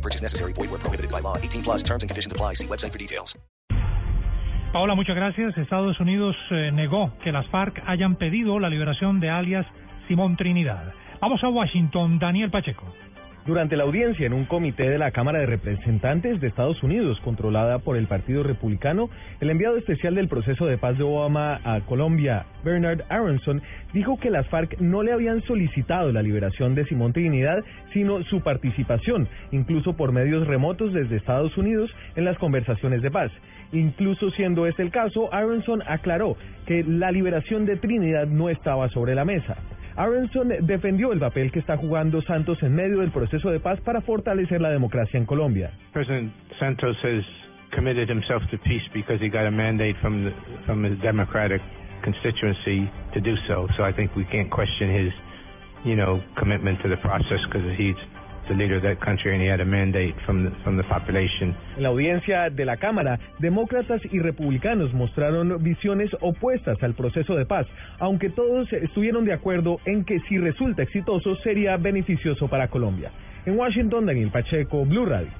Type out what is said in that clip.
No purchase necessary. Void where prohibited by law. 18 plus terms and conditions apply. See website for details. Paola, muchas gracias. Estados Unidos eh, negó que las FARC hayan pedido la liberación de alias Simón Trinidad. Vamos a Washington, Daniel Pacheco. Durante la audiencia en un comité de la Cámara de Representantes de Estados Unidos, controlada por el Partido Republicano, el enviado especial del proceso de paz de Obama a Colombia, Bernard Aronson, dijo que las FARC no le habían solicitado la liberación de Simón Trinidad, sino su participación, incluso por medios remotos desde Estados Unidos, en las conversaciones de paz. Incluso siendo este el caso, Aronson aclaró que la liberación de Trinidad no estaba sobre la mesa. Aronson defendió el papel que está jugando Santos en medio del proceso de paz para fortalecer la democracia en Colombia. President Santos has committed himself to peace because he got a mandate from the, from his Democratic constituency to do so. So I think we can't question his, you know, commitment to the process because he's En la audiencia de la Cámara, demócratas y republicanos mostraron visiones opuestas al proceso de paz, aunque todos estuvieron de acuerdo en que si resulta exitoso sería beneficioso para Colombia. En Washington, Daniel Pacheco, Blue Radio.